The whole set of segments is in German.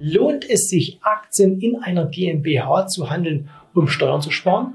Lohnt es sich, Aktien in einer GmbH zu handeln, um Steuern zu sparen?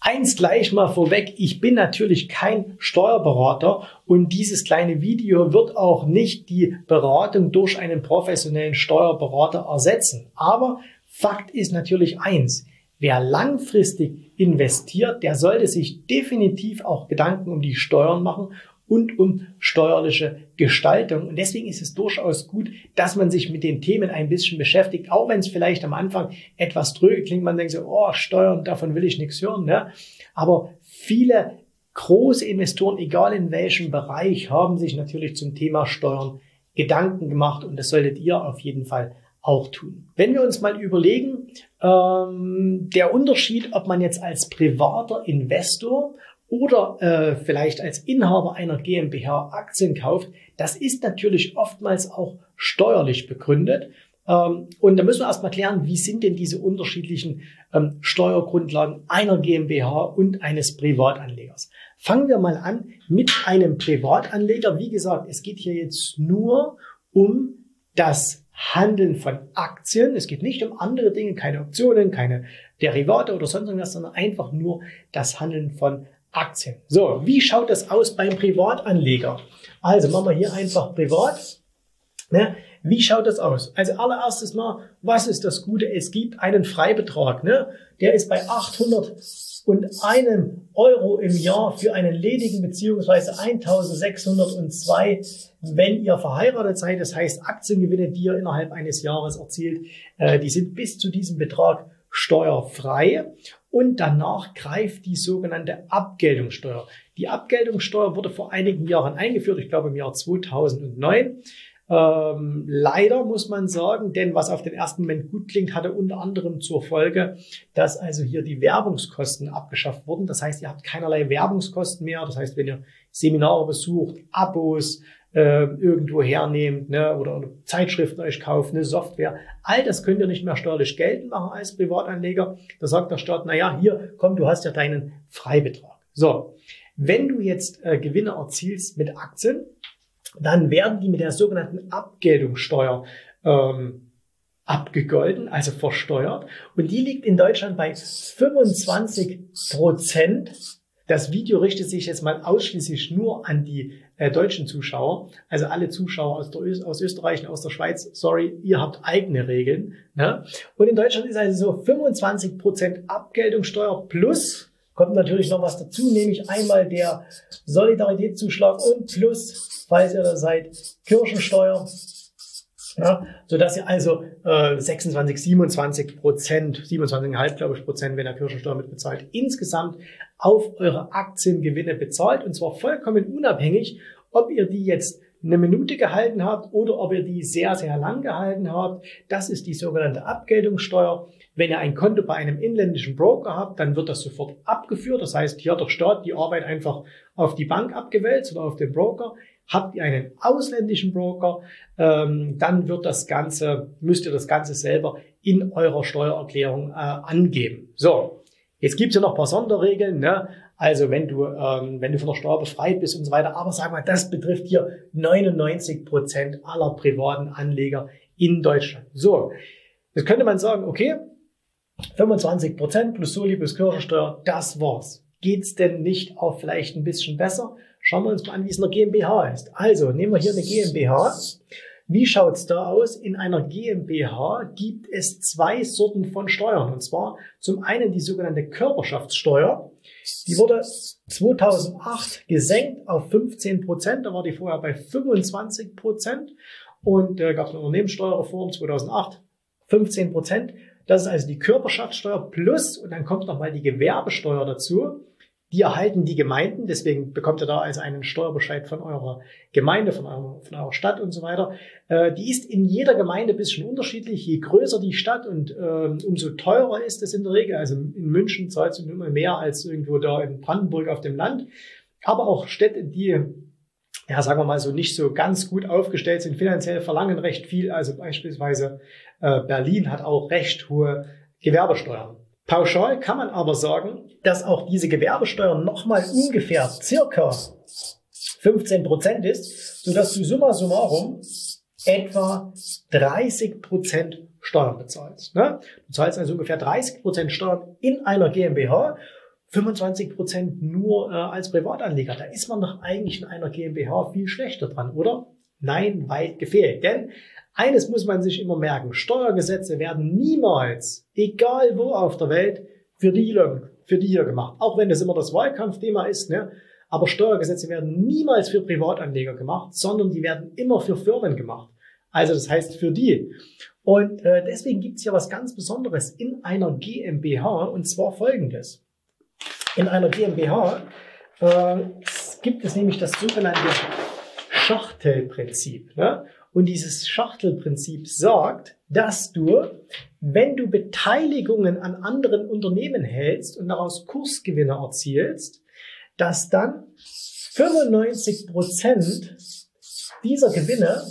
Eins gleich mal vorweg, ich bin natürlich kein Steuerberater und dieses kleine Video wird auch nicht die Beratung durch einen professionellen Steuerberater ersetzen. Aber Fakt ist natürlich eins, wer langfristig investiert, der sollte sich definitiv auch Gedanken um die Steuern machen und um steuerliche Gestaltung. Und deswegen ist es durchaus gut, dass man sich mit den Themen ein bisschen beschäftigt, auch wenn es vielleicht am Anfang etwas tröge klingt. Man denkt so, oh, Steuern, davon will ich nichts hören. Ne? Aber viele große Investoren, egal in welchem Bereich, haben sich natürlich zum Thema Steuern Gedanken gemacht und das solltet ihr auf jeden Fall auch tun. Wenn wir uns mal überlegen, ähm, der Unterschied, ob man jetzt als privater Investor oder äh, vielleicht als Inhaber einer GmbH Aktien kauft, das ist natürlich oftmals auch steuerlich begründet. Ähm, und da müssen wir erstmal klären, wie sind denn diese unterschiedlichen ähm, Steuergrundlagen einer GmbH und eines Privatanlegers. Fangen wir mal an mit einem Privatanleger. Wie gesagt, es geht hier jetzt nur um das Handeln von Aktien. Es geht nicht um andere Dinge, keine Optionen, keine Derivate oder sonst irgendwas, sondern einfach nur das Handeln von Aktien. So, wie schaut das aus beim Privatanleger? Also machen wir hier einfach privat. Ne? Wie schaut das aus? Also allererstes mal, was ist das Gute? Es gibt einen Freibetrag. Ne? Der ist bei 800 und einem Euro im Jahr für einen ledigen beziehungsweise 1602, wenn ihr verheiratet seid. Das heißt, Aktiengewinne, die ihr innerhalb eines Jahres erzielt, äh, die sind bis zu diesem Betrag steuerfrei und danach greift die sogenannte Abgeltungssteuer. Die Abgeltungssteuer wurde vor einigen Jahren eingeführt, ich glaube im Jahr 2009. Ähm, leider muss man sagen, denn was auf den ersten Moment gut klingt, hatte unter anderem zur Folge, dass also hier die Werbungskosten abgeschafft wurden. Das heißt, ihr habt keinerlei Werbungskosten mehr. Das heißt, wenn ihr Seminare besucht, Abos, äh, irgendwo hernehmt ne, oder, Zeitschriften euch kauft, eine Software. All das könnt ihr nicht mehr steuerlich geltend machen als Privatanleger. Da sagt der Staat, na ja, hier, komm, du hast ja deinen Freibetrag. So, wenn du jetzt äh, Gewinne erzielst mit Aktien, dann werden die mit der sogenannten Abgeltungssteuer ähm, abgegolten, also versteuert. Und die liegt in Deutschland bei 25 Prozent. Das Video richtet sich jetzt mal ausschließlich nur an die äh, deutschen Zuschauer, also alle Zuschauer aus, der, aus Österreich und aus der Schweiz, sorry, ihr habt eigene Regeln. Ne? Und in Deutschland ist also so 25 Prozent Abgeltungssteuer plus kommt natürlich noch was dazu, nämlich einmal der Solidaritätszuschlag und plus, falls ihr da seid, Kirchensteuer. Ja, so dass ihr also äh, 26, 27 Prozent, 27,5 glaube ich Prozent, wenn ihr Kirchensteuer mitbezahlt, insgesamt auf eure Aktiengewinne bezahlt und zwar vollkommen unabhängig, ob ihr die jetzt eine Minute gehalten habt oder ob ihr die sehr, sehr lang gehalten habt. Das ist die sogenannte Abgeltungssteuer. Wenn ihr ein Konto bei einem inländischen Broker habt, dann wird das sofort abgeführt. Das heißt, hier hat der Staat die Arbeit einfach auf die Bank abgewälzt oder auf den Broker. Habt ihr einen ausländischen Broker, ähm, dann wird das Ganze, müsst ihr das Ganze selber in eurer Steuererklärung äh, angeben. So, Jetzt gibt's ja noch paar Sonderregeln, ne? Also wenn du, ähm, wenn du von der Steuer befreit bist und so weiter. Aber sag mal, das betrifft hier 99 Prozent aller privaten Anleger in Deutschland. So, jetzt könnte man sagen, okay, 25 Prozent plus Soli plus Kirchensteuer, das war's. Geht's denn nicht auch vielleicht ein bisschen besser? Schauen wir uns mal an, wie es in der GmbH ist. Also nehmen wir hier eine GmbH. Wie schaut's da aus? In einer GmbH gibt es zwei Sorten von Steuern. Und zwar zum einen die sogenannte Körperschaftssteuer. Die wurde 2008 gesenkt auf 15 Prozent. Da war die vorher bei 25 Prozent. Und äh, gab es eine Unternehmenssteuerreform 2008, 15 Prozent. Das ist also die Körperschaftssteuer plus, und dann kommt nochmal die Gewerbesteuer dazu. Die erhalten die Gemeinden, deswegen bekommt ihr da also einen Steuerbescheid von eurer Gemeinde, von eurer, von eurer Stadt und so weiter. Äh, die ist in jeder Gemeinde ein bisschen unterschiedlich. Je größer die Stadt und äh, umso teurer ist es in der Regel. Also in München zahlt es immer mehr als irgendwo da in Brandenburg auf dem Land. Aber auch Städte, die ja, sagen wir mal so, nicht so ganz gut aufgestellt sind, finanziell verlangen recht viel. Also beispielsweise äh, Berlin hat auch recht hohe Gewerbesteuern. Pauschal kann man aber sagen, dass auch diese Gewerbesteuer nochmal ungefähr circa 15 Prozent ist, sodass du summa summarum etwa 30 Prozent Steuern bezahlst. Ne? Du zahlst also ungefähr 30 Prozent Steuern in einer GmbH 25 Prozent nur äh, als Privatanleger. Da ist man doch eigentlich in einer GmbH viel schlechter dran, oder? Nein, weit gefehlt. Denn eines muss man sich immer merken. Steuergesetze werden niemals, egal wo auf der Welt, für die, für die hier gemacht. Auch wenn das immer das Wahlkampfthema ist, ne? Aber Steuergesetze werden niemals für Privatanleger gemacht, sondern die werden immer für Firmen gemacht. Also das heißt für die. Und äh, deswegen gibt es hier was ganz Besonderes in einer GmbH und zwar folgendes. In einer GmbH äh, gibt es nämlich das sogenannte Schachtelprinzip. Ne? Und dieses Schachtelprinzip sagt, dass du, wenn du Beteiligungen an anderen Unternehmen hältst und daraus Kursgewinne erzielst, dass dann 95 Prozent dieser Gewinne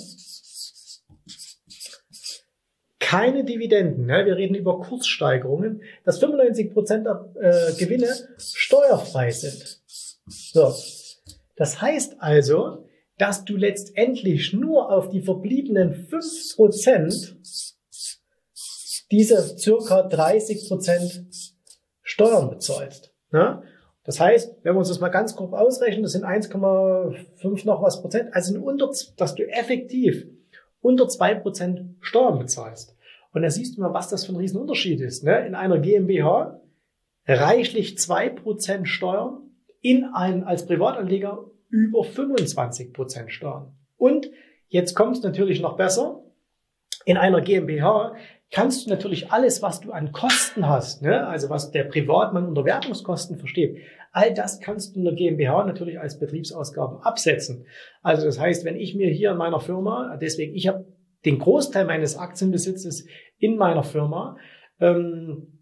keine Dividenden, ne? wir reden über Kurssteigerungen, dass 95 Prozent der äh, Gewinne steuerfrei sind. So. Das heißt also, dass du letztendlich nur auf die verbliebenen 5 Prozent diese circa 30 Prozent Steuern bezahlst. Ne? Das heißt, wenn wir uns das mal ganz grob ausrechnen, das sind 1,5 noch was Prozent, also unter, dass du effektiv unter 2 Prozent Steuern bezahlst. Und da siehst du mal, was das für ein Riesenunterschied ist. Ne? In einer GmbH reichlich zwei Prozent Steuern, in einem als Privatanleger über 25 Prozent Steuern. Und jetzt kommt es natürlich noch besser. In einer GmbH kannst du natürlich alles, was du an Kosten hast, ne? also was der Privatmann unter Werbungskosten versteht, all das kannst du in der GmbH natürlich als Betriebsausgaben absetzen. Also das heißt, wenn ich mir hier in meiner Firma, deswegen, ich habe den Großteil meines Aktienbesitzes in meiner Firma. Ähm,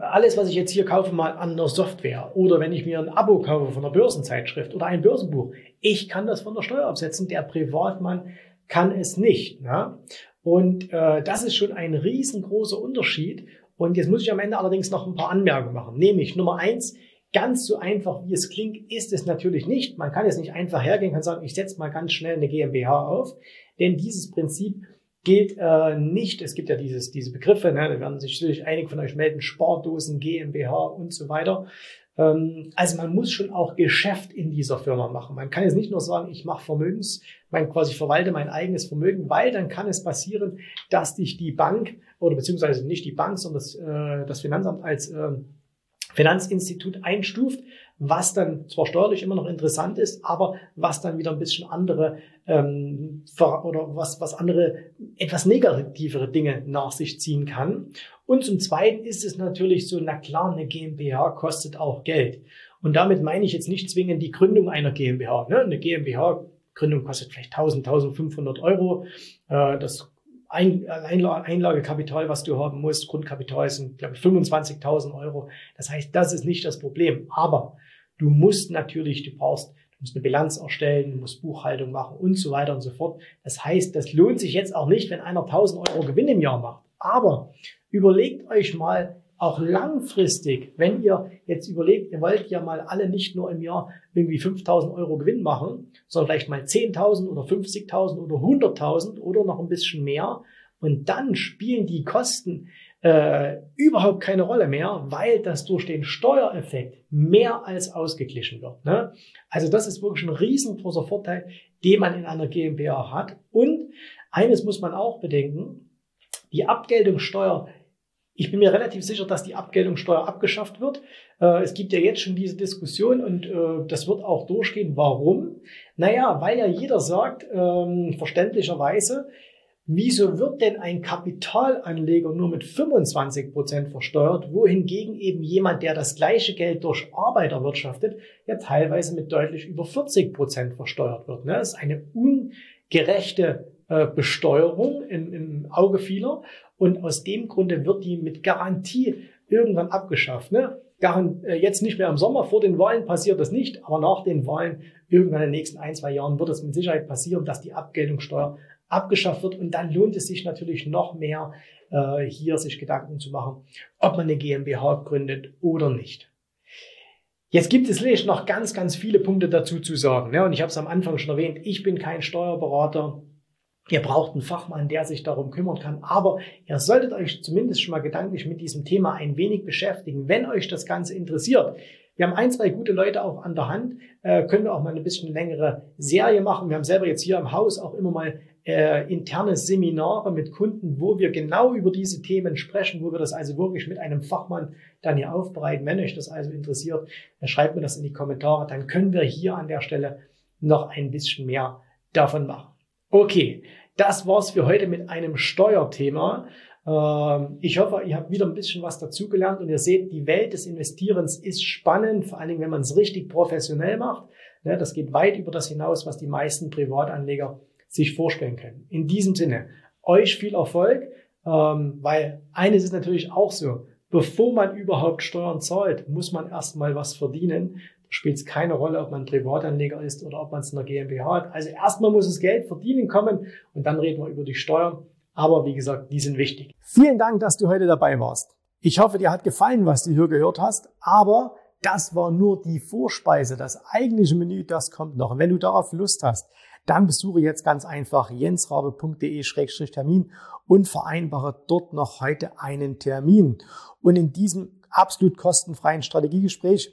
alles, was ich jetzt hier kaufe, mal an der Software oder wenn ich mir ein Abo kaufe von einer Börsenzeitschrift oder ein Börsenbuch, ich kann das von der Steuer absetzen. Der Privatmann kann es nicht. Ne? Und äh, das ist schon ein riesengroßer Unterschied. Und jetzt muss ich am Ende allerdings noch ein paar Anmerkungen machen. Nämlich Nummer eins, ganz so einfach wie es klingt, ist es natürlich nicht. Man kann jetzt nicht einfach hergehen und sagen, ich setze mal ganz schnell eine GmbH auf. Denn dieses Prinzip gilt äh, nicht. Es gibt ja dieses, diese Begriffe, ne, da werden sich sicherlich einige von euch melden, Sportdosen, GmbH und so weiter. Ähm, also man muss schon auch Geschäft in dieser Firma machen. Man kann jetzt nicht nur sagen, ich mache Vermögens, mein quasi verwalte mein eigenes Vermögen, weil dann kann es passieren, dass dich die Bank oder beziehungsweise nicht die Bank, sondern das, äh, das Finanzamt als äh, Finanzinstitut einstuft, was dann zwar steuerlich immer noch interessant ist, aber was dann wieder ein bisschen andere ähm, oder was, was andere etwas negativere Dinge nach sich ziehen kann. Und zum Zweiten ist es natürlich so, na klar, eine GmbH kostet auch Geld. Und damit meine ich jetzt nicht zwingend die Gründung einer GmbH. Ne? Eine GmbH-Gründung kostet vielleicht 1000, 1500 Euro. Äh, das Einlagekapital, was du haben musst, Grundkapital sind, glaube ich, 25.000 Euro. Das heißt, das ist nicht das Problem. Aber du musst natürlich, du brauchst, du musst eine Bilanz erstellen, du musst Buchhaltung machen und so weiter und so fort. Das heißt, das lohnt sich jetzt auch nicht, wenn einer 1.000 Euro Gewinn im Jahr macht. Aber überlegt euch mal, auch langfristig, wenn ihr jetzt überlegt, ihr wollt ja mal alle nicht nur im Jahr irgendwie 5000 Euro Gewinn machen, sondern vielleicht mal 10.000 oder 50.000 oder 100.000 oder noch ein bisschen mehr. Und dann spielen die Kosten äh, überhaupt keine Rolle mehr, weil das durch den Steuereffekt mehr als ausgeglichen wird. Ne? Also das ist wirklich ein riesengroßer Vorteil, den man in einer GmbH hat. Und Eines muss man auch bedenken, die Abgeltungssteuer ich bin mir relativ sicher, dass die Abgeltungssteuer abgeschafft wird. Äh, es gibt ja jetzt schon diese Diskussion und äh, das wird auch durchgehen. Warum? Naja, weil ja jeder sagt, ähm, verständlicherweise, wieso wird denn ein Kapitalanleger nur mit 25 Prozent versteuert, wohingegen eben jemand, der das gleiche Geld durch Arbeit erwirtschaftet, ja teilweise mit deutlich über 40 Prozent versteuert wird. Ne? Das ist eine ungerechte Besteuerung im, im Auge vieler. Und aus dem Grunde wird die mit Garantie irgendwann abgeschafft. Ne? Äh, jetzt nicht mehr im Sommer, vor den Wahlen passiert das nicht, aber nach den Wahlen, irgendwann in den nächsten ein, zwei Jahren wird es mit Sicherheit passieren, dass die Abgeltungssteuer abgeschafft wird. Und dann lohnt es sich natürlich noch mehr, äh, hier sich Gedanken zu machen, ob man eine GmbH gründet oder nicht. Jetzt gibt es noch ganz, ganz viele Punkte dazu zu sagen. Ne? Und ich habe es am Anfang schon erwähnt, ich bin kein Steuerberater. Ihr braucht einen Fachmann, der sich darum kümmern kann. Aber ihr solltet euch zumindest schon mal gedanklich mit diesem Thema ein wenig beschäftigen, wenn euch das Ganze interessiert. Wir haben ein, zwei gute Leute auch an der Hand, äh, können wir auch mal eine bisschen längere Serie machen. Wir haben selber jetzt hier im Haus auch immer mal äh, interne Seminare mit Kunden, wo wir genau über diese Themen sprechen, wo wir das also wirklich mit einem Fachmann dann hier aufbereiten. Wenn euch das also interessiert, dann schreibt mir das in die Kommentare, dann können wir hier an der Stelle noch ein bisschen mehr davon machen. Okay, das war's für heute mit einem Steuerthema. Ähm, ich hoffe, ihr habt wieder ein bisschen was dazugelernt und ihr seht, die Welt des Investierens ist spannend, vor allen Dingen, wenn man es richtig professionell macht. Ne, das geht weit über das hinaus, was die meisten Privatanleger sich vorstellen können. In diesem Sinne, euch viel Erfolg, ähm, weil eines ist natürlich auch so, bevor man überhaupt Steuern zahlt, muss man erstmal was verdienen spielt es keine Rolle, ob man Privatanleger ist oder ob man es in der GmbH hat. Also erstmal muss das Geld verdienen kommen und dann reden wir über die Steuern. Aber wie gesagt, die sind wichtig. Vielen Dank, dass du heute dabei warst. Ich hoffe, dir hat gefallen, was du hier gehört hast. Aber das war nur die Vorspeise. Das eigentliche Menü, das kommt noch. Wenn du darauf Lust hast, dann besuche jetzt ganz einfach jensrabe.de-termin und vereinbare dort noch heute einen Termin. Und in diesem absolut kostenfreien Strategiegespräch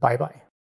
Bye bye.